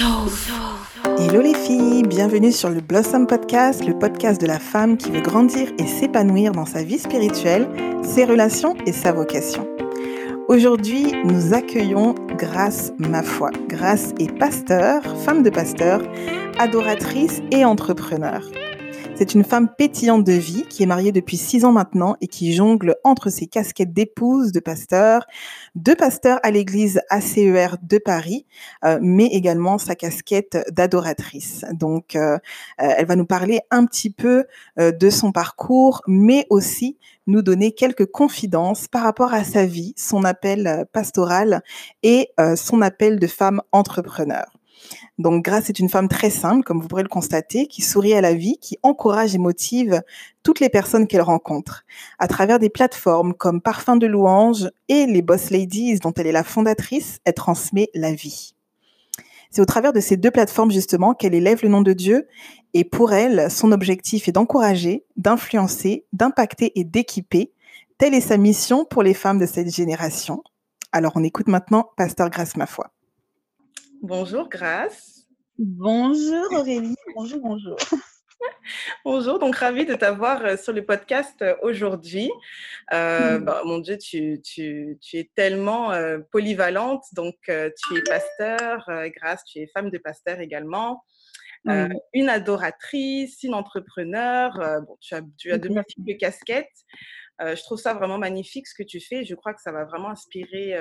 Hello les filles, bienvenue sur le Blossom Podcast, le podcast de la femme qui veut grandir et s'épanouir dans sa vie spirituelle, ses relations et sa vocation. Aujourd'hui, nous accueillons Grâce Ma foi. Grâce est pasteur, femme de pasteur, adoratrice et entrepreneur. C'est une femme pétillante de vie qui est mariée depuis six ans maintenant et qui jongle entre ses casquettes d'épouse, de pasteur, de pasteur à l'église ACER de Paris, euh, mais également sa casquette d'adoratrice. Donc, euh, euh, elle va nous parler un petit peu de son parcours, mais aussi nous donner quelques confidences par rapport à sa vie, son appel pastoral et son appel de femme entrepreneur. Donc, Grâce est une femme très simple, comme vous pourrez le constater, qui sourit à la vie, qui encourage et motive toutes les personnes qu'elle rencontre. À travers des plateformes comme Parfum de louange et les Boss Ladies, dont elle est la fondatrice, elle transmet la vie. C'est au travers de ces deux plateformes, justement, qu'elle élève le nom de Dieu. Et pour elle, son objectif est d'encourager, d'influencer, d'impacter et d'équiper. Telle est sa mission pour les femmes de cette génération. Alors, on écoute maintenant Pasteur Grâce Ma foi. Bonjour Grâce. Bonjour Aurélie. Bonjour, bonjour. Bonjour, donc ravie de t'avoir euh, sur le podcast euh, aujourd'hui. Euh, mmh. bah, mon Dieu, tu, es tellement polyvalente. Donc, tu es pasteur, Grâce, tu es femme de pasteur également, une adoratrice, une entrepreneur. bon, tu as, tu as de multiples casquettes. je trouve ça vraiment magnifique ce que tu fais. Je crois que ça va vraiment inspirer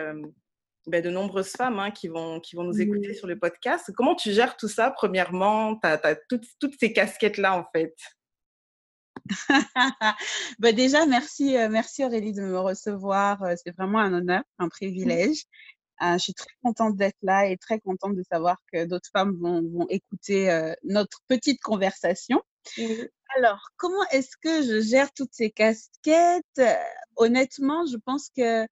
ben, de nombreuses femmes hein, qui, vont, qui vont nous écouter sur le podcast. Comment tu gères tout ça, premièrement? Tu as, toutes, toutes, ces casquettes-là, en fait ben déjà, merci, euh, merci Aurélie de me recevoir. Euh, c'est vraiment un honneur, un privilège. Euh, je suis très contente d'être là et très contente de savoir que d'autres femmes vont, vont écouter notre petite conversation. Alors, comment est-ce que je gère toutes ces casquettes? Honnêtement, je pense que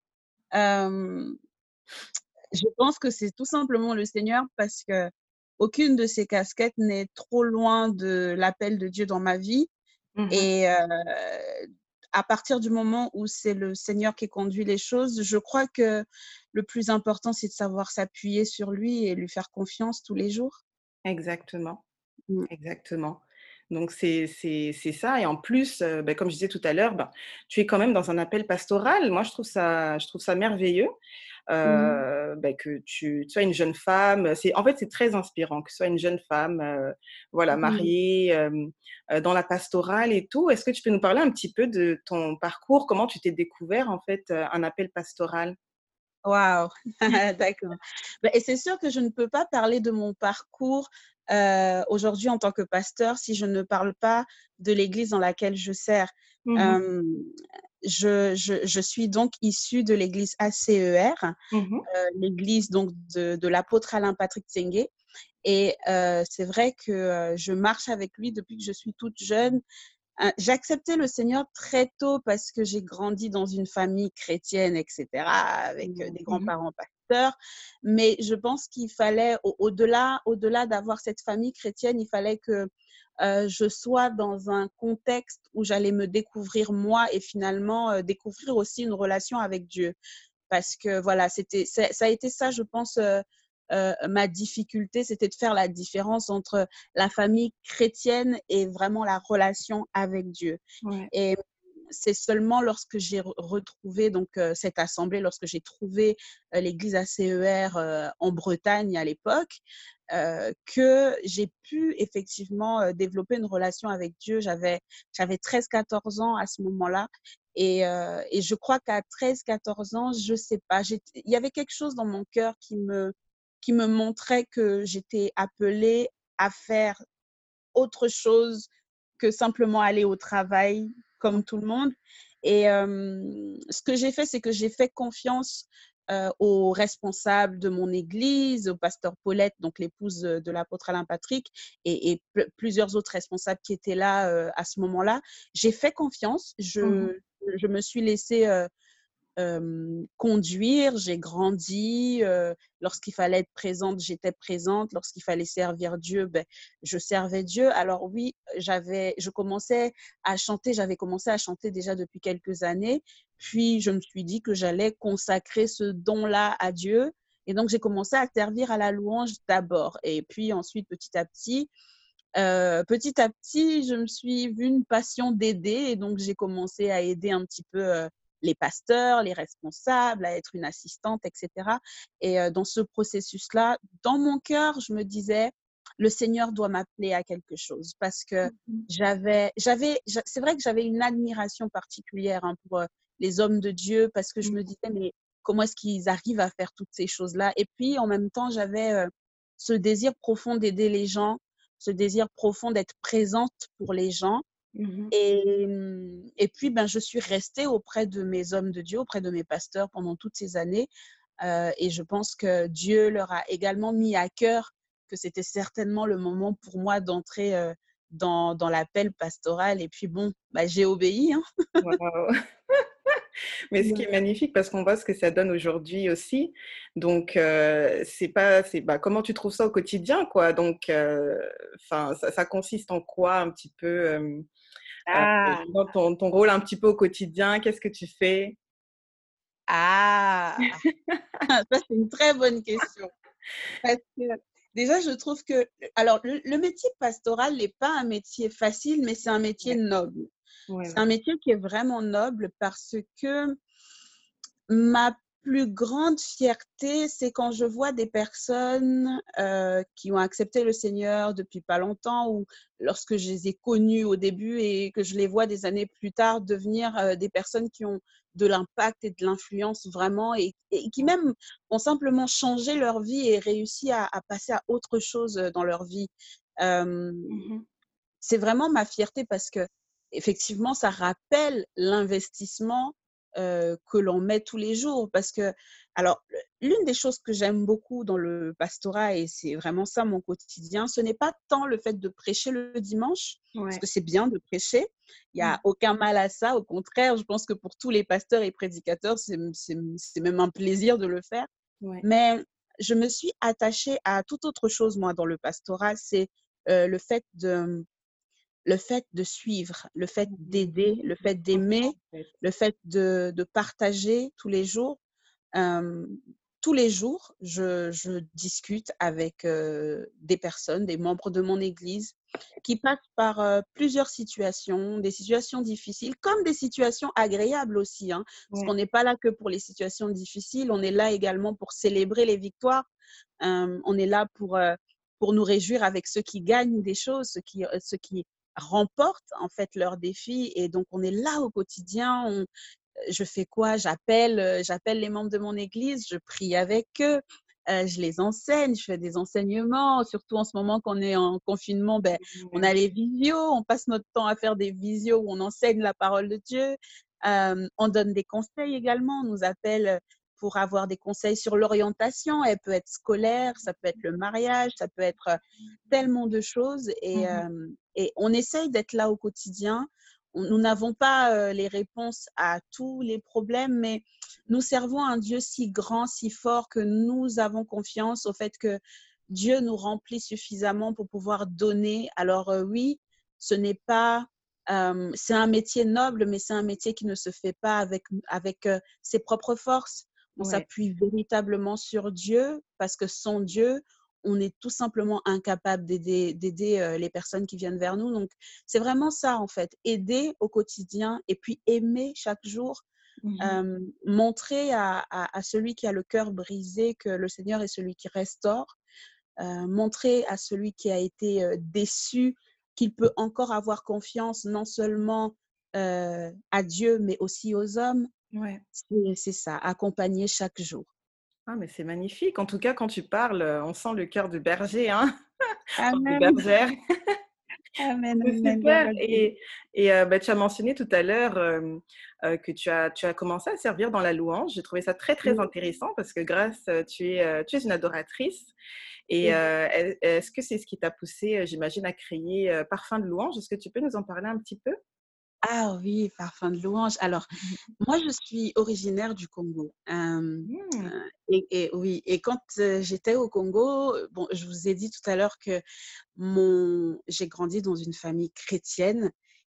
je pense que c'est tout simplement le Seigneur parce que aucune de ces casquettes n'est trop loin de l'appel de Dieu dans ma vie. Mmh Et à partir du moment où c'est le Seigneur qui conduit les choses, je crois que le plus important, c'est de savoir s'appuyer sur lui et lui faire confiance tous les jours. Exactement. Mmh. Exactement. Donc, c'est ça. Et en plus, ben, comme je disais tout à l'heure, ben, tu es quand même dans un appel pastoral. Moi, je trouve ça, je trouve ça merveilleux. Mmh. Ben, que tu, sois une jeune femme. C'est, en fait, c'est très inspirant que tu sois une jeune femme, voilà, mmh mariée, dans la pastorale et tout. Est-ce que tu peux nous parler un petit peu de ton parcours? Comment tu t'es découvert, en fait, un appel pastoral? Waouh, d'accord. et c'est sûr que je ne peux pas parler de mon parcours aujourd'hui en tant que pasteur si je ne parle pas de l'église dans laquelle je sers. Mmh je, je, suis donc issue de l'église ACER, mmh euh, l'église donc de, de l'apôtre Alain Patrick Tsenge. Et euh, c'est vrai que euh, je marche avec lui depuis que je suis toute jeune. J'ai accepté le Seigneur très tôt parce que j'ai grandi dans une famille chrétienne, etc., avec des mmh grands-parents Mais je pense qu'il fallait, au-delà au delà d'avoir cette famille chrétienne, il fallait que euh, je sois dans un contexte où j'allais me découvrir moi et finalement euh, découvrir aussi une relation avec Dieu. Parce que voilà, c'était, ça a été ça, je pense, euh, ma difficulté, c'était de faire la différence entre la famille chrétienne et vraiment la relation avec Dieu. Et c'est seulement lorsque j'ai retrouvé donc cette assemblée, lorsque j'ai trouvé l'église ACER en Bretagne à l'époque, que j'ai pu effectivement développer une relation avec Dieu. J'avais, j'avais 13-14 ans à ce moment-là. Et, et je crois qu'à 13-14 ans, je sais pas, il y avait quelque chose dans mon cœur qui me, qui me montrait que j'étais appelée à faire autre chose que simplement aller au travail comme tout le monde. Et ce que j'ai fait, c'est que j'ai fait confiance euh, aux responsables de mon église, au pasteur Paulette, donc l'épouse de l'apôtre Alain Patrick, et, plusieurs autres responsables qui étaient là euh, à ce moment-là. J'ai fait confiance, je, mmh je me suis laissée conduire, j'ai grandi. Lorsqu'il fallait être présente, j'étais présente. Lorsqu'il fallait servir Dieu, ben, je servais Dieu. Alors oui, j'avais, je commençais à chanter. J'avais commencé à chanter déjà depuis quelques années. Puis je me suis dit que j'allais consacrer ce don-là à Dieu Et donc, j'ai commencé à servir à la louange d'abord. Et puis ensuite, petit à petit, petit à petit, je me suis vue une passion d'aider. Et donc, j'ai commencé à aider un petit peu les pasteurs, les responsables, à être une assistante, etc. Et euh, dans ce processus-là, dans mon cœur, je me disais, le Seigneur doit m'appeler à quelque chose parce que mmh j'avais, j'avais, c'est vrai que j'avais une admiration particulière hein, pour les hommes de Dieu parce que je me mmh. disais, mais comment est-ce qu'ils arrivent à faire toutes ces choses-là? Et puis, en même temps, j'avais ce désir profond d'aider les gens, ce désir profond d'être présente pour les gens. Mmh et, mmh, et, puis, ben, je suis restée auprès de mes hommes de Dieu, auprès de mes pasteurs pendant toutes ces années. et je pense que Dieu leur a également mis à cœur que c'était certainement le moment pour moi d'entrer dans, dans l'appel pastoral. Et puis bon, bah, j'ai obéi. Hein. Mais ce qui est magnifique, parce qu'on voit ce que ça donne aujourd'hui aussi. Donc, c'est pas, c'est, bah, comment tu trouves ça au quotidien, quoi? Donc, enfin, ça, consiste en quoi un petit peu ah. ton, ton, rôle un petit peu au quotidien Qu'est-ce que tu fais? Ah, ça c'est une très bonne question. Parce que Déjà, je trouve que, alors, le, métier pastoral n'est pas un métier facile, mais c'est un métier noble. c'est un métier qui est vraiment noble parce que ma plus grande fierté, c'est quand je vois des personnes euh, qui ont accepté le Seigneur depuis pas longtemps ou lorsque je les ai connues au début et que je les vois des années plus tard devenir euh, des personnes qui ont de l'impact et de l'influence vraiment et, qui même ont simplement changé leur vie et réussi à, passer à autre chose euh, dans leur vie. Mmh c'est vraiment ma fierté parce que effectivement, ça rappelle l'investissement que l'on met tous les jours. Parce que, alors, l'une des choses que j'aime beaucoup dans le pastorat, et c'est vraiment ça mon quotidien, ce n'est pas tant le fait de prêcher le dimanche, parce que c'est bien de prêcher, il n'y a mmh. aucun mal à ça, au contraire, je pense que pour tous les pasteurs et prédicateurs, c'est même un plaisir de le faire. Mais je me suis attachée à toute autre chose, moi, dans le pastorat, c'est le fait de le fait de suivre, le fait mmh d'aider, le fait d'aimer, le fait de, partager tous les jours. tous les jours, je, discute avec des personnes, des membres de mon Église, qui passent par plusieurs situations, des situations difficiles, comme des situations agréables aussi. Hein, parce qu'on n'est pas là que pour les situations difficiles, on est là également pour célébrer les victoires. on est là pour pour nous réjouir avec ceux qui gagnent des choses, ceux qui, ceux qui remportent en fait leurs défis. Et donc, on est là au quotidien. On, je fais quoi? J'appelle, j'appelle les membres de mon église, je prie avec eux. je les enseigne, je fais des enseignements, surtout en ce moment qu'on est en confinement, ben, on a les visios, on passe notre temps à faire des visios où on enseigne la parole de Dieu. on donne des conseils également, on nous appelle pour avoir des conseils sur l'orientation. Elle peut être scolaire, ça peut être le mariage, ça peut être tellement de choses. Et, mmh et on essaye d'être là au quotidien. nous n'avons pas les réponses à tous les problèmes, mais nous servons un Dieu si grand, si fort que nous avons confiance au fait que Dieu nous remplit suffisamment pour pouvoir donner. Alors oui, ce n'est pas c'est un métier noble, mais c'est un métier qui ne se fait pas avec, avec ses propres forces on s'appuie véritablement sur Dieu parce que sans Dieu, on est tout simplement incapable d'aider les personnes qui viennent vers nous. Donc, c'est vraiment ça, en fait, aider au quotidien et puis aimer chaque jour, montrer à, celui qui a le cœur brisé que le Seigneur est celui qui restaure, montrer à celui qui a été déçu qu'il peut encore avoir confiance non seulement à Dieu, mais aussi aux hommes. Ouais. C'est ça, accompagner chaque jour. Ah, mais c'est magnifique. En tout cas, quand tu parles, on sent le cœur de berger, hein Amen. de bergère. Amen. Super. Et, et bah, tu as mentionné tout à l'heure que tu as, tu as commencé à servir dans la louange. J'ai trouvé ça très, très intéressant parce que grâce, tu es, tu es une adoratrice. Et est-ce que c'est ce qui t'a poussé, j'imagine, à créer Parfum de louange? Est-ce que tu peux nous en parler un petit peu? Ah oui, parfum de louange. Alors, mmh moi, je suis originaire du Congo. Mmh. et, oui, et quand j'étais au Congo, bon, je vous ai dit tout à l'heure que mon, j'ai grandi dans une famille chrétienne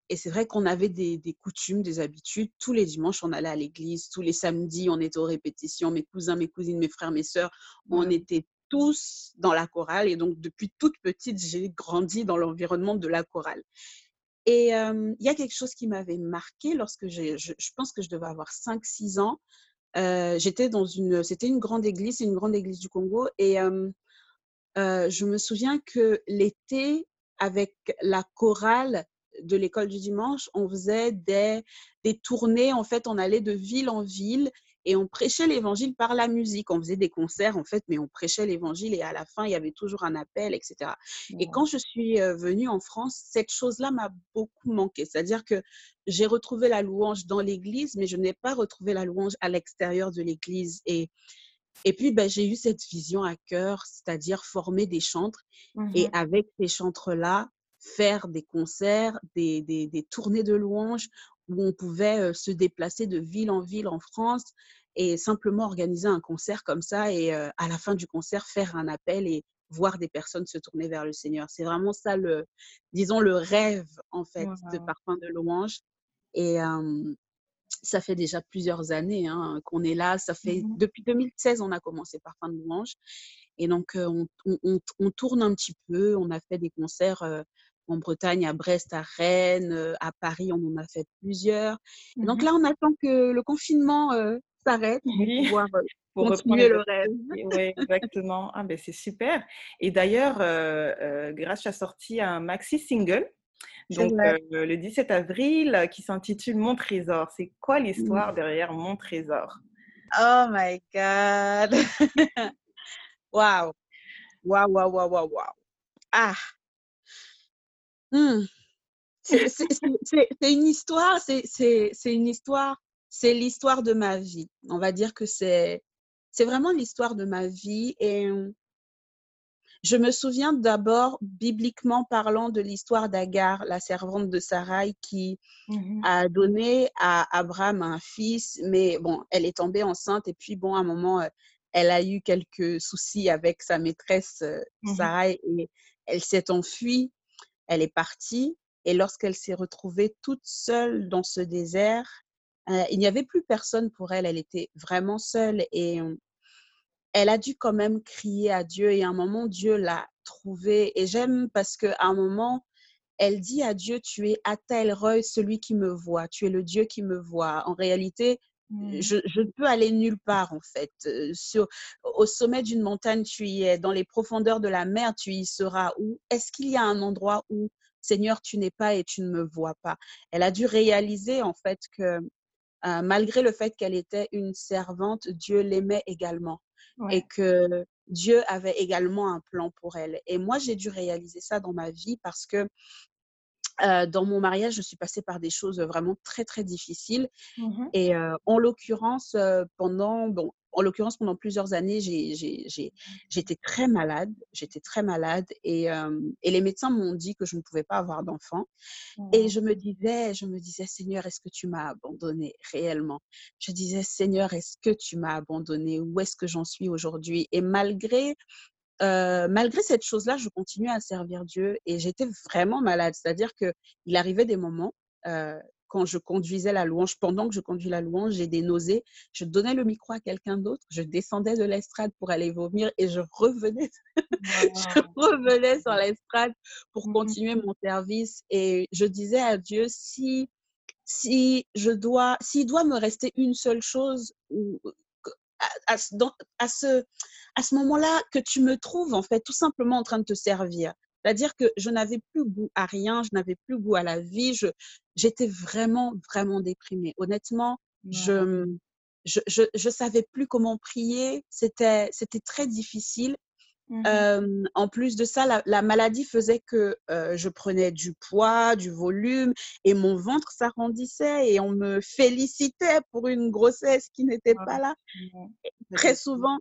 et c'est vrai qu'on avait des, des, coutumes, des habitudes. Tous les dimanches, on allait à l'église. Tous les samedis, on était aux répétitions. Mes cousins, mes cousines, mes frères, mes sœurs, on était tous dans la chorale. Et donc, depuis toute petite, j'ai grandi dans l'environnement de la chorale. Et il y a quelque chose qui m'avait marqué lorsque je, je, pense que je devais avoir 5-6 ans. J'étais dans une, c'était une grande église, une grande église du Congo. Et je me souviens que l'été, avec la chorale, de l'école du dimanche, on faisait des, des tournées. En fait, on allait de ville en ville et on prêchait l'évangile par la musique. On faisait des concerts, en fait, mais on prêchait l'évangile et à la fin, il y avait toujours un appel, etc. Et quand je suis venue en France, cette chose-là m'a beaucoup manqué. C'est-à-dire que j'ai retrouvé la louange dans l'église, mais je n'ai pas retrouvé la louange à l'extérieur de l'église. Et, et puis, ben, j'ai eu cette vision à cœur, c'est-à-dire former des chantres. Et mmh avec ces chantres-là, faire des concerts, des, des, des tournées de louanges où on pouvait se déplacer de ville en ville en France et simplement organiser un concert comme ça et à la fin du concert faire un appel et voir des personnes se tourner vers le Seigneur. C'est vraiment ça le, disons, le rêve en fait de Parfum de louange. Et ça fait déjà plusieurs années hein, qu'on est là. Ça fait mmh depuis 2016 on a commencé Parfum de louange. Et donc on, on, on, tourne un petit peu. On a fait des concerts en Bretagne, à Brest, à Rennes, euh, à Paris, on en a fait plusieurs. donc mmh là, on attend que le confinement euh, s'arrête pour pouvoir euh, continuer le rêve. Oui, exactement. Ah, ben, c'est super. Et d'ailleurs, Grâce a sorti un maxi single. Donc, le 17 avril, qui s'intitule Mon trésor. C'est quoi mmh. l'histoire derrière Mon trésor? Oh my God! Waouh! Waouh, waouh, waouh, waouh, waouh! Ah! Mmh. C'est une histoire, c'est une histoire, c'est l'histoire de ma vie. On va dire que c'est vraiment l'histoire de ma vie. Et je me souviens d'abord, bibliquement parlant, de l'histoire d'Agar, la servante de Sarai, qui mmh a donné à Abraham un fils, mais bon, elle est tombée enceinte et puis bon, à un moment, elle a eu quelques soucis avec sa maîtresse mmh Sarai et elle s'est enfuie elle est partie et lorsqu'elle s'est retrouvée toute seule dans ce désert, euh, il n'y avait plus personne pour elle. Elle était vraiment seule et elle a dû quand même crier à Dieu et à un moment, Dieu l'a trouvée. Et j'aime parce qu'à un moment, elle dit à Dieu, tu es Ata Roy, celui qui me voit. Tu es le Dieu qui me voit. En réalité, mmh. je, ne peux aller nulle part en fait. Sur, au sommet d'une montagne, tu y es. Dans les profondeurs de la mer, tu y seras. Où? Est-ce qu'il y a un endroit où Seigneur, tu n'es pas et tu ne me vois pas? Elle a dû réaliser en fait que malgré le fait qu'elle était une servante, Dieu l'aimait également et que Dieu avait également un plan pour elle. Et moi, j'ai dû réaliser ça dans ma vie parce que dans mon mariage, je suis passée par des choses vraiment très, très difficiles. Mmh et en l'occurrence, pendant, bon, en l'occurrence, pendant plusieurs années, j'étais très malade. J'étais très malade et, et les médecins m'ont dit que je ne pouvais pas avoir d'enfant. Et mmh. je me disais, je me disais, Seigneur, est-ce que tu m'as abandonné réellement? Je disais, Seigneur, est-ce que tu m'as abandonné Où est-ce que j'en suis aujourd'hui? Et malgré malgré cette chose-là, je continuais à servir Dieu et j'étais vraiment malade. C'est-à-dire qu'il arrivait des moments, quand je conduisais la louange, pendant que je conduis la louange, j'ai des nausées. Je donnais le micro à quelqu'un d'autre, je descendais de l'estrade pour aller vomir et je revenais, je revenais sur l'estrade pour mmh continuer mon service. Et je disais à Dieu, si si je dois, s'il doit me rester une seule chose, à, à, ce, à ce moment-là que tu me trouves, en fait, tout simplement en train de te servir. C'est-à-dire que je n'avais plus goût à rien, je n'avais plus goût à la vie, j'étais vraiment, vraiment déprimée. Honnêtement, je, je, je, je, savais plus comment prier, c'était, c'était très difficile. Mmh en plus de ça, la, maladie faisait que je prenais du poids, du volume et mon ventre s'arrondissait et on me félicitait pour une grossesse qui n'était pas là. Très souvent.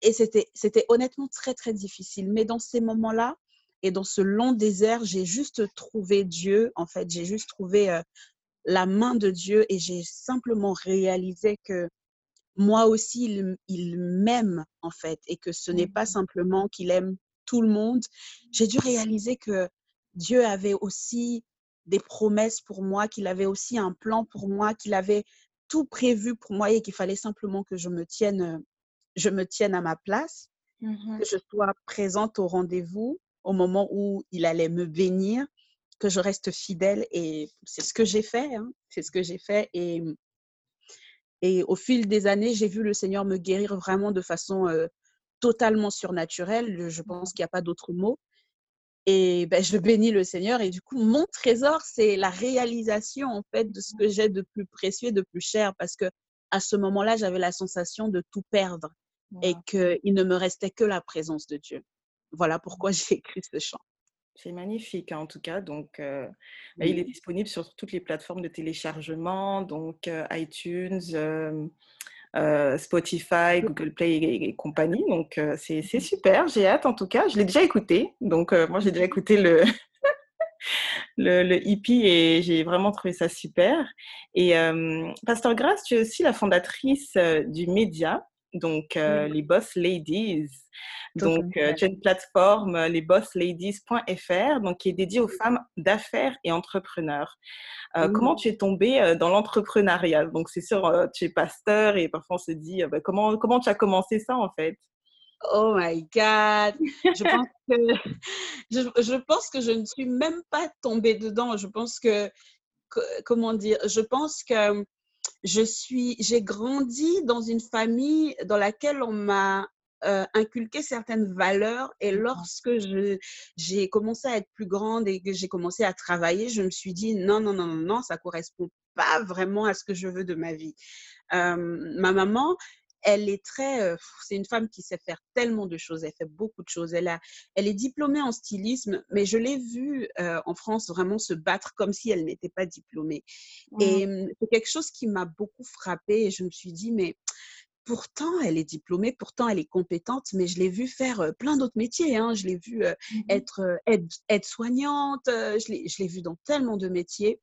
Et c'était, c'était honnêtement très, très difficile. Mais dans ces moments-là et dans ce long désert, j'ai juste trouvé Dieu. En fait, j'ai juste trouvé la main de Dieu et j'ai simplement réalisé que moi aussi, il, m'aime en fait, et que ce n'est pas mmh. simplement qu'il aime tout le monde. J'ai dû réaliser que Dieu avait aussi des promesses pour moi, qu'il avait aussi un plan pour moi, qu'il avait tout prévu pour moi et qu'il fallait simplement que je me tienne, je me tienne à ma place, Mmh que je sois présente au rendez-vous au moment où il allait me bénir, que je reste fidèle et c'est ce que j'ai fait, hein, c'est ce que j'ai fait et et au fil des années, j'ai vu le Seigneur me guérir vraiment de façon euh, totalement surnaturelle. Je pense qu'il n'y a pas d'autre mot. Et ben, je bénis le Seigneur. Et du coup, mon trésor, c'est la réalisation en fait de ce que j'ai de plus précieux, de plus cher, parce que à ce moment-là, j'avais la sensation de tout perdre et qu'il ne me restait que la présence de Dieu. Voilà pourquoi j'ai écrit ce chant. C'est magnifique, hein, en tout cas. Donc, euh, bah, il est disponible sur toutes les plateformes de téléchargement, donc euh, iTunes, euh, Spotify, Google Play et, compagnie. Donc, c'est super. J'ai hâte, en tout cas. Je l'ai déjà écouté. Donc, moi, j'ai déjà écouté le, le, le, hippie et j'ai vraiment trouvé ça super. Et Pasteur Grace, tu es aussi la fondatrice du média, donc les Boss Ladies. Donc, euh, tu as une plateforme, euh, lesbossladies.fr, donc qui est dédiée aux femmes d'affaires et entrepreneurs. Comment tu es tombée dans l'entrepreneuriat? Donc, c'est sûr, tu es pasteur et parfois on se dit, bah, comment, comment tu as commencé ça en fait? Oh my God! Je pense, que, je, pense que je ne suis même pas tombée dedans. Je pense que, comment dire, je pense que je suis, j'ai grandi dans une famille dans laquelle on m'a euh, inculquer certaines valeurs. Et lorsque j'ai commencé à être plus grande et que j'ai commencé à travailler, je me suis dit non, non, non, non, non, ça correspond pas vraiment à ce que je veux de ma vie. Euh, ma maman, elle est très, c'est une femme qui sait faire tellement de choses, elle fait beaucoup de choses. Elle, a, elle est diplômée en stylisme, mais je l'ai vue en France vraiment se battre comme si elle n'était pas diplômée. Et hum, c'est quelque chose qui m'a beaucoup frappée et je me suis dit, mais pourtant, elle est diplômée, pourtant, elle est compétente, mais je l'ai vue faire plein d'autres métiers. Hein. Je l'ai vue mmh être aide-soignante, je l'ai vue dans tellement de métiers.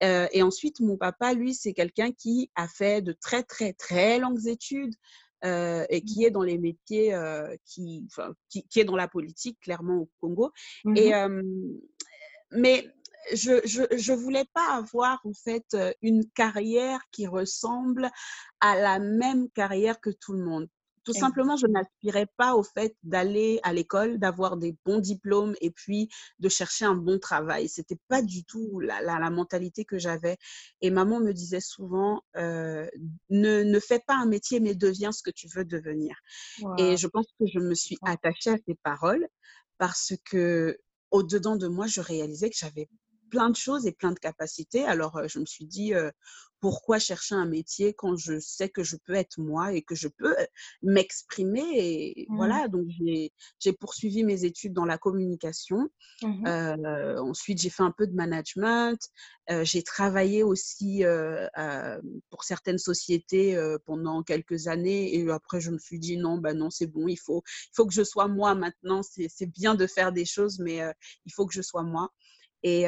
Et ensuite, mon papa, lui, c'est quelqu'un qui a fait de très, très, très longues études et qui est dans les métiers, qui, qui, est dans la politique, clairement, au Congo. Mmh et, mais je, ne voulais pas avoir en fait une carrière qui ressemble à la même carrière que tout le monde. Tout simplement, je n'aspirais pas au fait d'aller à l'école, d'avoir des bons diplômes et puis de chercher un bon travail. C'était pas du tout la, la, mentalité que j'avais. Et maman me disait souvent, ne, ne fais pas un métier, mais deviens ce que tu veux devenir. Et je pense que je me suis attachée à ces paroles parce que au-dedans de moi, je réalisais que j'avais plein de choses et plein de capacités. Alors, je me suis dit, pourquoi chercher un métier quand je sais que je peux être moi et que je peux m'exprimer Et mmh. voilà, donc j'ai poursuivi mes études dans la communication. Mmh ensuite, j'ai fait un peu de management. j'ai travaillé aussi pour certaines sociétés pendant quelques années. Et après, je me suis dit, non, bah non, c'est bon, il faut, il faut que je sois moi maintenant. C'est bien de faire des choses, mais il faut que je sois moi. Et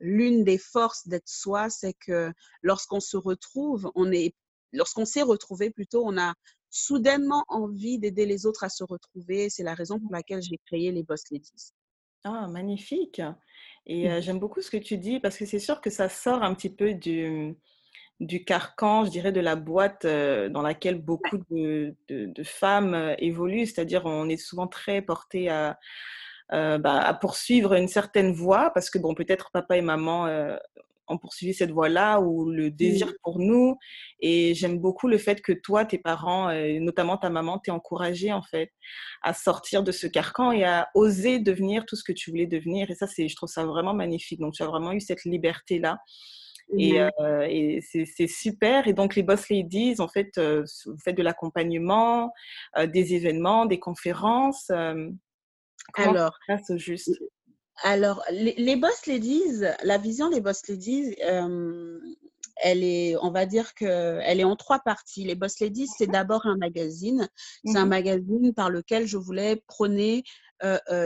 l'une des forces d'être soi, c'est que lorsqu'on se retrouve, on est, lorsqu'on s'est retrouvé plutôt, on a soudainement envie d'aider les autres à se retrouver. C'est la raison pour laquelle j'ai créé les Boss Ladies. Ah, magnifique. Et mmh. j'aime beaucoup ce que tu dis parce que c'est sûr que ça sort un petit peu du, du carcan, je dirais, de la boîte dans laquelle beaucoup de, de femmes évoluent. C'est-à-dire, on est souvent très porté à euh, bah, à poursuivre une certaine voie, parce que bon, peut-être papa et maman euh, ont poursuivi cette voie-là ou le désir pour nous. Et j'aime beaucoup le fait que toi, tes parents, euh, notamment ta maman, t'aient encouragé en fait à sortir de ce carcan et à oser devenir tout ce que tu voulais devenir. Et ça, c'est, je trouve ça vraiment magnifique. Donc, tu as vraiment eu cette liberté-là. Et, et c'est super. Et donc, les Boss Ladies, en fait, vous faites de l'accompagnement, des événements, des conférences alors, juste? alors les, Boss Ladies, la vision des Boss Ladies, elle est, on va dire qu'elle est en trois parties. Les Boss Ladies, c'est d'abord un magazine. C'est un mmh magazine par lequel je voulais prôner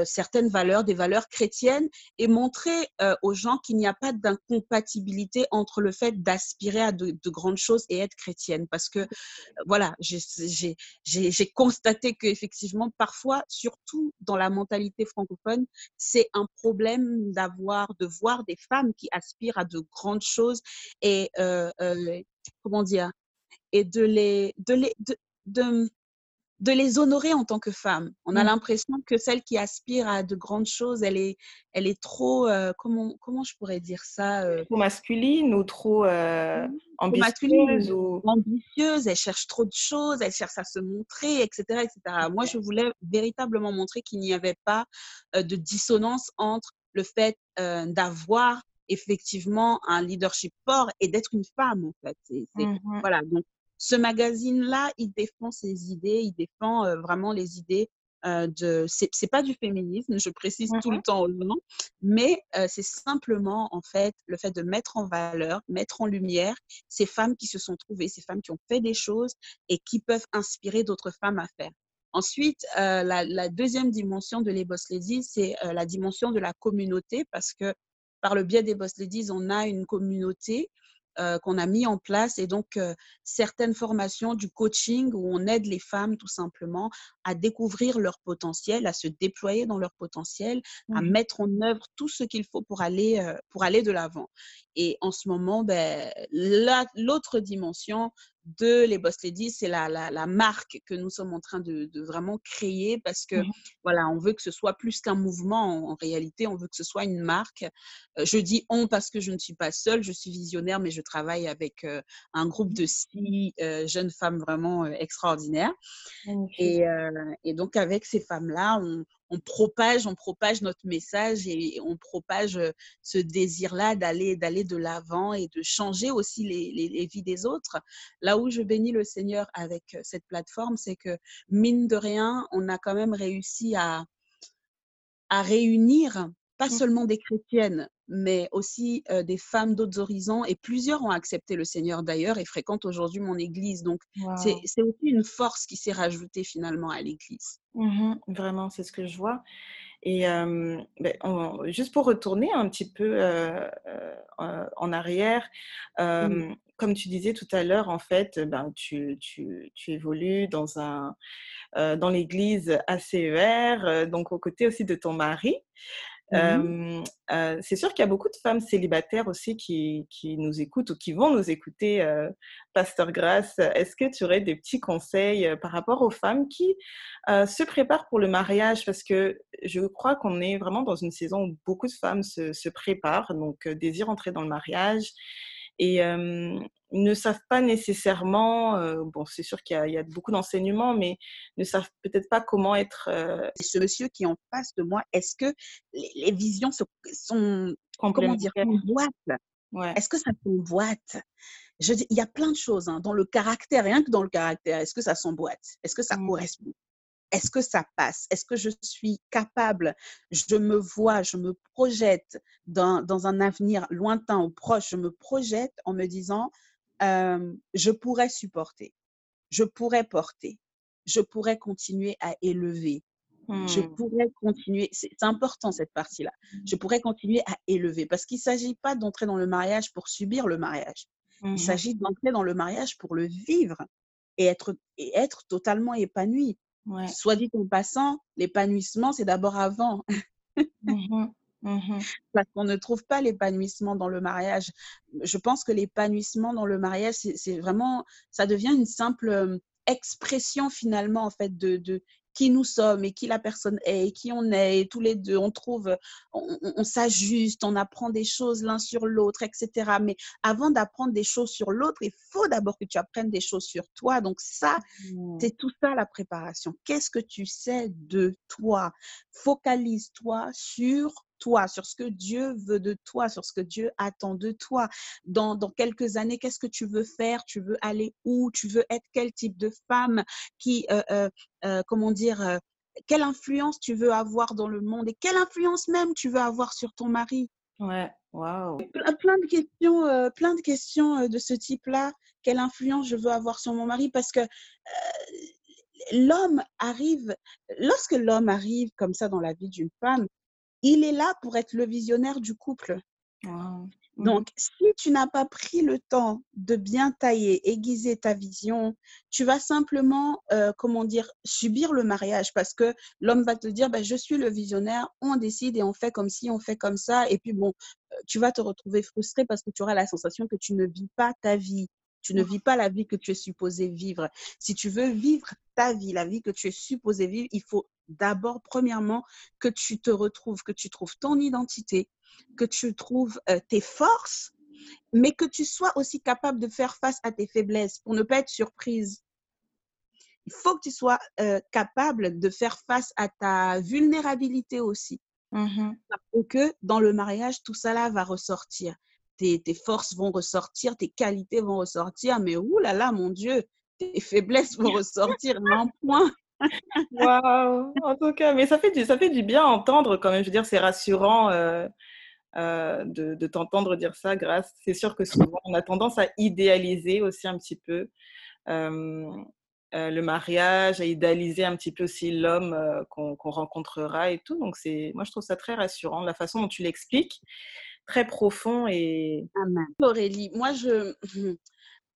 certaines valeurs, des valeurs chrétiennes, et montrer aux gens qu'il n'y a pas d'incompatibilité entre le fait d'aspirer à de, grandes choses et être chrétienne. Parce que, voilà, j'ai constaté qu'effectivement, parfois, surtout dans la mentalité francophone, c'est un problème d'avoir, de voir des femmes qui aspirent à de grandes choses et, comment dire, et de les, de les, de, de les honorer en tant que femme. On a mmh. l'impression que celle qui aspire à de grandes choses, elle est, elle est trop, euh, comment, comment je pourrais dire ça euh? Trop masculine ou trop euh, ambitieuse ou... Ambitieuse, elle cherche trop de choses, elle cherche à se montrer, etc. etc. Moi, je voulais véritablement montrer qu'il n'y avait pas de dissonance entre le fait d'avoir effectivement un leadership fort et d'être une femme, en fait. Mmh Voilà, donc ce magazine-là, il défend ses idées, il défend euh, vraiment les idées euh, de. C'est pas du féminisme, je précise tout le temps aux gens, mais euh, c'est simplement en fait le fait de mettre en valeur, mettre en lumière ces femmes qui se sont trouvées, ces femmes qui ont fait des choses et qui peuvent inspirer d'autres femmes à faire. Ensuite, la, deuxième dimension de les Boss Ladies, c'est la dimension de la communauté parce que par le biais des Boss Ladies, on a une communauté euh, qu'on a mis en place et donc euh, certaines formations du coaching où on aide les femmes tout simplement à découvrir leur potentiel, à se déployer dans leur potentiel, à mettre en œuvre tout ce qu'il faut pour aller, euh, pour aller de l'avant. Et en ce moment, ben, l'autre dimension, de les Boss Ladies, c'est la, la, marque que nous sommes en train de, vraiment créer parce que mmh voilà, on veut que ce soit plus qu'un mouvement. En, réalité, on veut que ce soit une marque. Euh, je dis on parce que je ne suis pas seule, je suis visionnaire, mais je travaille avec euh, un groupe de six euh, jeunes femmes vraiment extraordinaires. Et, et, donc, avec ces femmes-là, on, on propage, on propage notre message et on propage ce désir-là d'aller, d'aller de l'avant et de changer aussi les, vies des autres. Là où je bénis le Seigneur avec cette plateforme, c'est que mine de rien, on a quand même réussi à, à réunir pas mmh. seulement des chrétiennes, mais aussi des femmes d'autres horizons. Et plusieurs ont accepté le Seigneur d'ailleurs et fréquentent aujourd'hui mon église. Donc, c'est aussi une force qui s'est rajoutée finalement à l'église. Mmh vraiment, c'est ce que je vois. Et ben, juste pour retourner un petit peu en arrière, comme tu disais tout à l'heure, en fait, ben, tu, tu, tu évolues dans, un, dans l'église ACER, donc aux côtés aussi de ton mari. Mmh c'est sûr qu'il y a beaucoup de femmes célibataires aussi qui, nous écoutent ou qui vont nous écouter, Pasteur Grace. Est-ce que tu aurais des petits conseils par rapport aux femmes qui se préparent pour le mariage? Parce que je crois qu'on est vraiment dans une saison où beaucoup de femmes se, se préparent, donc désirent entrer dans le mariage et ne savent pas nécessairement, bon, c'est sûr qu'il y, a beaucoup d'enseignements, mais ne savent peut-être pas comment être. Ce monsieur qui est en face de moi, est-ce que les, visions sont, comment dire, boîte? Ouais. Est-ce que ça s'emboîte je dis, il y a plein de choses hein, dans le caractère, rien que dans le caractère. Est-ce que ça s'emboîte Est-ce que ça mmh. correspond? Est-ce que ça passe? Est-ce que je suis capable? Je me vois, je me projette dans, dans, un avenir lointain ou proche, je me projette en me disant, je pourrais supporter, je pourrais porter, je pourrais continuer à élever, je mmh. pourrais continuer, c'est important cette partie-là, je pourrais continuer à élever parce qu'il ne s'agit pas d'entrer dans le mariage pour subir le mariage, il mmh s'agit d'entrer dans le mariage pour le vivre et être, et être totalement épanoui. Soit dit en passant, l'épanouissement, c'est d'abord avant. Mmh mmh Parce qu'on ne trouve pas l'épanouissement dans le mariage. Je pense que l'épanouissement dans le mariage, c'est vraiment, ça devient une simple expression finalement en fait de, de, qui nous sommes et qui la personne est et qui on est. Et tous les deux, on trouve, on, s'ajuste, on apprend des choses l'un sur l'autre, etc. Mais avant d'apprendre des choses sur l'autre, il faut d'abord que tu apprennes des choses sur toi. Donc ça, mmh. c'est tout ça la préparation. Qu'est-ce que tu sais de toi? Focalise-toi sur toi, sur ce que Dieu veut de toi, sur ce que Dieu attend de toi. Dans, dans quelques années, qu'est-ce que tu veux faire? Tu veux aller où? Tu veux être quel type de femme qui, euh, euh, euh, comment dire, quelle influence tu veux avoir dans le monde et quelle influence même tu veux avoir sur ton mari? Ouais, waouh. Plein de questions, plein de questions de ce type-là. Quelle influence je veux avoir sur mon mari? Parce que l'homme arrive, lorsque l'homme arrive comme ça dans la vie d'une femme, il est là pour être le visionnaire du couple. Mmh Donc, si tu n'as pas pris le temps de bien tailler, aiguiser ta vision, tu vas simplement, euh, comment dire, subir le mariage parce que l'homme va te dire, bah, je suis le visionnaire, on décide et on fait comme si, on fait comme ça. Et puis, bon, euh, tu vas te retrouver frustré parce que tu auras la sensation que tu ne vis pas ta vie. Tu ne vis pas la vie que tu es supposé vivre. Si tu veux vivre ta vie, la vie que tu es supposé vivre, il faut d'abord, premièrement, que tu te retrouves, que tu trouves ton identité, que tu trouves euh, tes forces, mais que tu sois aussi capable de faire face à tes faiblesses pour ne pas être surprise. Il faut que tu sois euh, capable de faire face à ta vulnérabilité aussi. Mmh Parce que dans le mariage, tout ça là va ressortir tes, forces vont ressortir, tes qualités vont ressortir, mais oulala, là là, mon Dieu, tes faiblesses vont ressortir, en point. Waouh, en tout cas, mais ça fait du, ça fait du bien à entendre quand même. Je veux dire, c'est rassurant euh, euh, de, t'entendre dire ça. Grâce, c'est sûr que souvent on a tendance à idéaliser aussi un petit peu euh, le mariage, à idéaliser un petit peu aussi l'homme qu'on rencontrera et tout. Donc moi je trouve ça très rassurant la façon dont tu l'expliques très profond et. Amen. Aurélie, moi, je,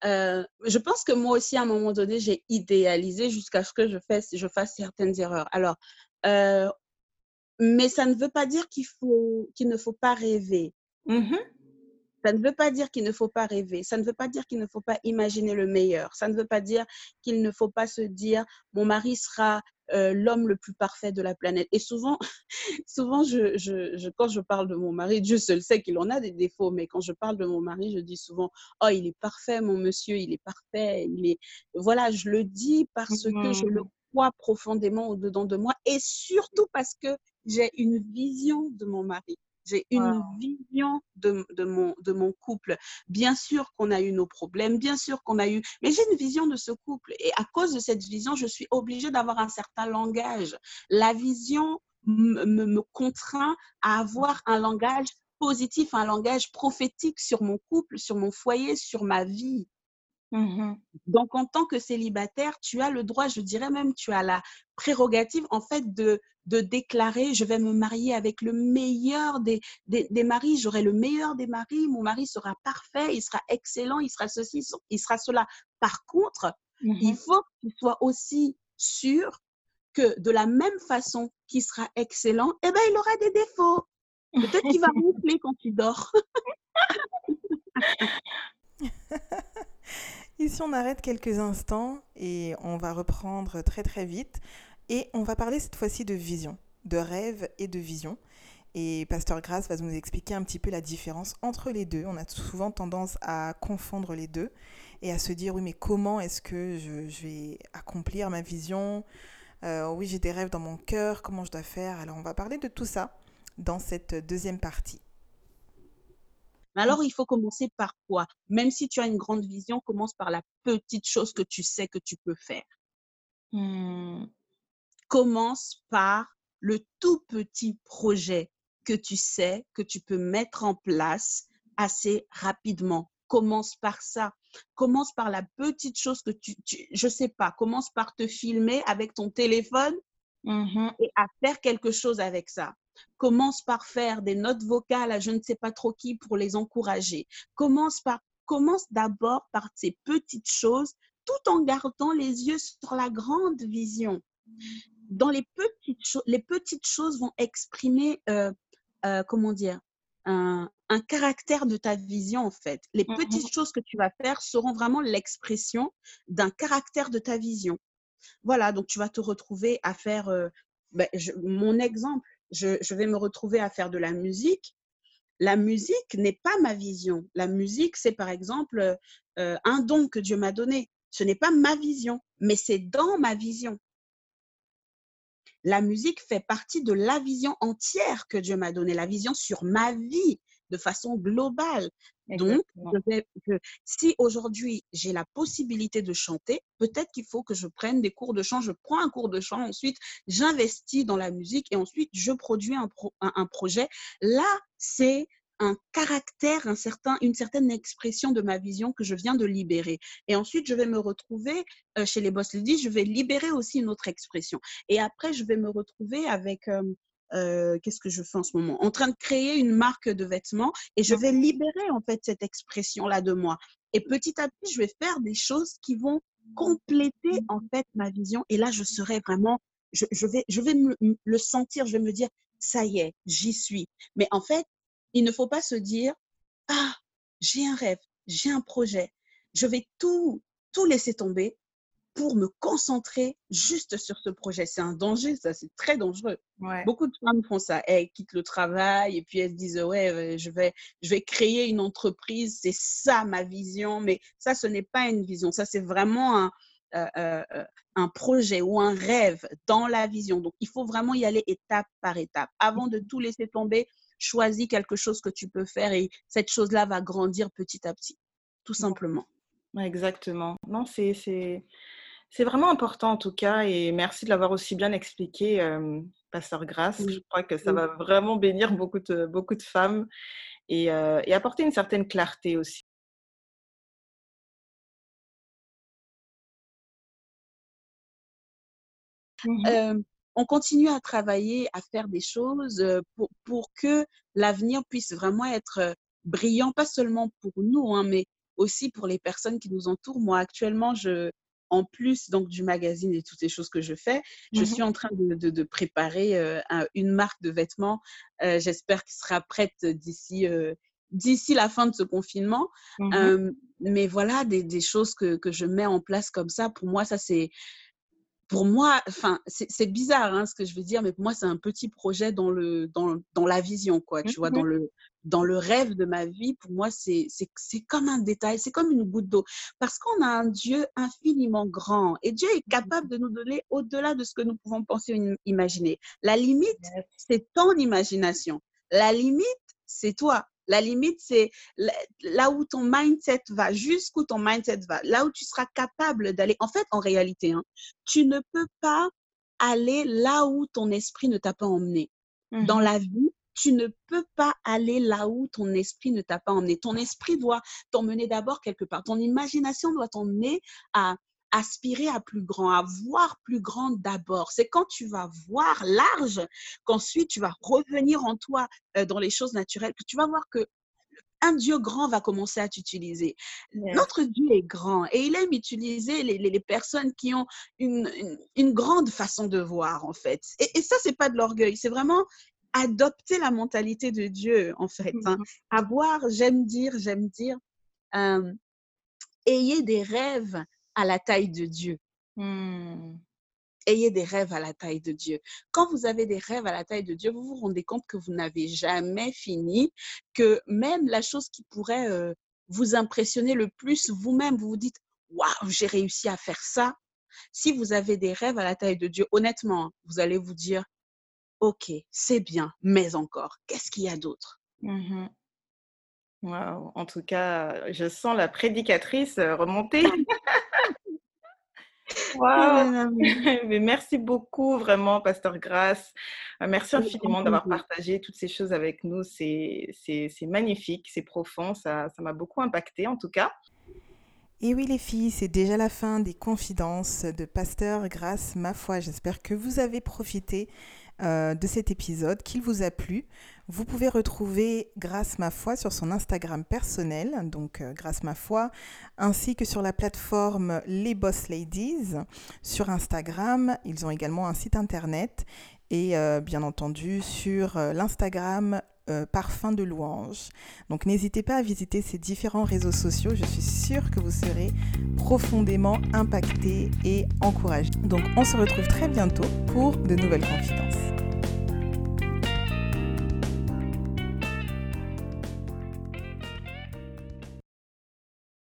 euh, je pense que moi aussi, à un moment donné, j'ai idéalisé jusqu'à ce que je fasse, je fasse certaines erreurs. Alors, euh, mais ça ne veut pas dire qu'il faut, qu'il ne faut pas rêver. Mmh ça ne veut pas dire qu'il ne faut pas rêver. Ça ne veut pas dire qu'il ne faut pas imaginer le meilleur. Ça ne veut pas dire qu'il ne faut pas se dire mon mari sera euh, l'homme le plus parfait de la planète. Et souvent, souvent je, je, quand je parle de mon mari, Dieu seul sait qu'il en a des défauts, mais quand je parle de mon mari, je dis souvent oh il est parfait mon monsieur, il est parfait, il est voilà, je le dis parce que je le mmh. crois profondément au dedans de moi et surtout parce que j'ai une vision de mon mari. J'ai une vision de, de, mon, de mon couple. Bien sûr qu'on a eu nos problèmes, bien sûr qu'on a eu, mais j'ai une vision de ce couple. Et à cause de cette vision, je suis obligée d'avoir un certain langage. La vision me, me contraint à avoir un langage positif, un langage prophétique sur mon couple, sur mon foyer, sur ma vie. Mmh Donc, en tant que célibataire, tu as le droit, je dirais même, tu as la prérogative, en fait, de, de déclarer, je vais me marier avec le meilleur des, des, maris, j'aurai le meilleur des maris, mon mari sera parfait, il sera excellent, il sera ceci, il sera cela. Par contre, mmh il faut qu'il soit aussi sûr que de la même façon qu'il sera excellent, eh ben, il aura des défauts. Peut-être qu'il va ronfler quand il dort. Ici, on arrête quelques instants et on va reprendre très très vite. Et on va parler cette fois-ci de vision, de rêve et de vision. Et Pasteur Grasse va nous expliquer un petit peu la différence entre les deux. On a souvent tendance à confondre les deux et à se dire oui mais comment est-ce que je, vais accomplir ma vision? Euh, Oui j'ai des rêves dans mon cœur, comment je dois faire? Alors on va parler de tout ça dans cette deuxième partie. Mais alors, il faut commencer par quoi? Même si tu as une grande vision, commence par la petite chose que tu sais que tu peux faire. Mmh. Commence par le tout petit projet que tu sais que tu peux mettre en place assez rapidement. Commence par ça. Commence par la petite chose que tu, je sais pas, commence par te filmer avec ton téléphone mmh et à faire quelque chose avec ça. Commence par faire des notes vocales à je ne sais pas trop qui pour les encourager. Commence par commence d'abord par ces petites choses tout en gardant les yeux sur la grande vision. Dans les petites choses, les petites choses vont exprimer, euh, euh, comment dire, un, un, caractère de ta vision en fait. Les mmh petites choses que tu vas faire seront vraiment l'expression d'un caractère de ta vision. Voilà, donc tu vas te retrouver à faire, euh, ben, mon exemple, je, vais me retrouver à faire de la musique. La musique n'est pas ma vision. La musique, c'est par exemple euh, un don que Dieu m'a donné. Ce n'est pas ma vision, mais c'est dans ma vision. La musique fait partie de la vision entière que Dieu m'a donnée, la vision sur ma vie de façon globale. Donc, si aujourd'hui j'ai la possibilité de chanter, peut-être qu'il faut que je prenne des cours de chant. Je prends un cours de chant, ensuite j'investis dans la musique et ensuite je produis un, un, projet. Là, c'est un caractère, un certain, une certaine expression de ma vision que je viens de libérer. Et ensuite, je vais me retrouver euh, chez les boss ladies, je vais libérer aussi une autre expression. Et après, je vais me retrouver avec, euh, euh, qu'est-ce que je fais en ce moment? En train de créer une marque de vêtements et je vais libérer en fait cette expression-là de moi. Et petit à petit, je vais faire des choses qui vont compléter en fait ma vision. Et là, je serai vraiment, je, je vais, je vais me, le sentir, je vais me dire, ça y est, j'y suis. Mais en fait, il ne faut pas se dire, ah, j'ai un rêve, j'ai un projet, je vais tout, tout laisser tomber pour me concentrer juste sur ce projet. C'est un danger, ça, c'est très dangereux. Beaucoup de femmes font ça. Elles quittent le travail et puis elles se disent, ouais, euh, je vais, je vais créer une entreprise, c'est ça ma vision. Mais ça, ce n'est pas une vision, ça, c'est vraiment un, euh, euh, un projet ou un rêve dans la vision. Donc, il faut vraiment y aller étape par étape. Avant de tout laisser tomber, choisis quelque chose que tu peux faire et cette chose-là va grandir petit à petit, tout simplement. Exactement. Non, c'est c'est vraiment important en tout cas et merci de l'avoir aussi bien expliqué, euh, Pasteur Grasse. Je crois que ça va vraiment bénir beaucoup de, beaucoup de femmes et, et apporter une certaine clarté aussi. Mmh on continue à travailler, à faire des choses pour, pour que l'avenir puisse vraiment être brillant, pas seulement pour nous, hein, mais aussi pour les personnes qui nous entourent. Moi, actuellement, je, en plus donc du magazine et toutes les choses que je fais, je mmh suis en train de, préparer euh, une marque de vêtements. Euh, j'espère qu'elle sera prête d'ici euh, d'ici la fin de ce confinement. Mmh mais voilà, des, choses que, que, je mets en place comme ça, pour moi, ça c'est pour moi, enfin, c'est bizarre hein, ce que je veux dire, mais pour moi, c'est un petit projet dans, le, dans, dans la vision, quoi, tu vois, dans le, dans le rêve de ma vie. Pour moi, c'est comme un détail, c'est comme une goutte d'eau. Parce qu'on a un Dieu infiniment grand et Dieu est capable de nous donner au-delà de ce que nous pouvons penser ou imaginer. La limite, c'est ton imagination. La limite, c'est toi. La limite, c'est là où ton mindset va, jusqu'où ton mindset va, là où tu seras capable d'aller. En fait, en réalité, hein, tu ne peux pas aller là où ton esprit ne t'a pas emmené. Dans mmh la vie, tu ne peux pas aller là où ton esprit ne t'a pas emmené. Ton esprit doit t'emmener d'abord quelque part. Ton imagination doit t'emmener à aspirer à plus grand, à voir plus grand d'abord. C'est quand tu vas voir large qu'ensuite tu vas revenir en toi euh, dans les choses naturelles, que tu vas voir que un Dieu grand va commencer à t'utiliser. Notre Dieu est grand et il aime utiliser les, personnes qui ont une, grande façon de voir, en fait. Et, et ça, c'est pas de l'orgueil, c'est vraiment adopter la mentalité de Dieu, en fait. Hein. Mmh Avoir, j'aime dire, j'aime dire, euh, ayez des rêves à la taille de Dieu. Mmh. Ayez des rêves à la taille de Dieu. Quand vous avez des rêves à la taille de Dieu, vous vous rendez compte que vous n'avez jamais fini, que même la chose qui pourrait euh, vous impressionner le plus, vous-même, vous vous dites, waouh, j'ai réussi à faire ça. Si vous avez des rêves à la taille de Dieu, honnêtement, vous allez vous dire, ok, c'est bien, mais encore, qu'est-ce qu'il y a d'autre? Mmh En tout cas, je sens la prédicatrice euh, remonter. Mais merci beaucoup, vraiment, Pasteur Grasse. Euh, merci infiniment d'avoir partagé toutes ces choses avec nous. C'est magnifique, c'est profond. Ça m'a beaucoup impacté, en tout cas. Et oui les filles, c'est déjà la fin des confidences de Pasteur Grasse, ma foi. J'espère que vous avez profité euh, de cet épisode, qu'il vous a plu. Vous pouvez retrouver Grâce Ma Foi sur son Instagram personnel, donc euh, Grâce Ma Foi, ainsi que sur la plateforme Les Boss Ladies sur Instagram. Ils ont également un site internet et euh, bien entendu sur l'Instagram Parfum de Louange. Donc n'hésitez pas à visiter ces différents réseaux sociaux, je suis sûre que vous serez profondément impacté et encouragé. Donc on se retrouve très bientôt pour de nouvelles confidences.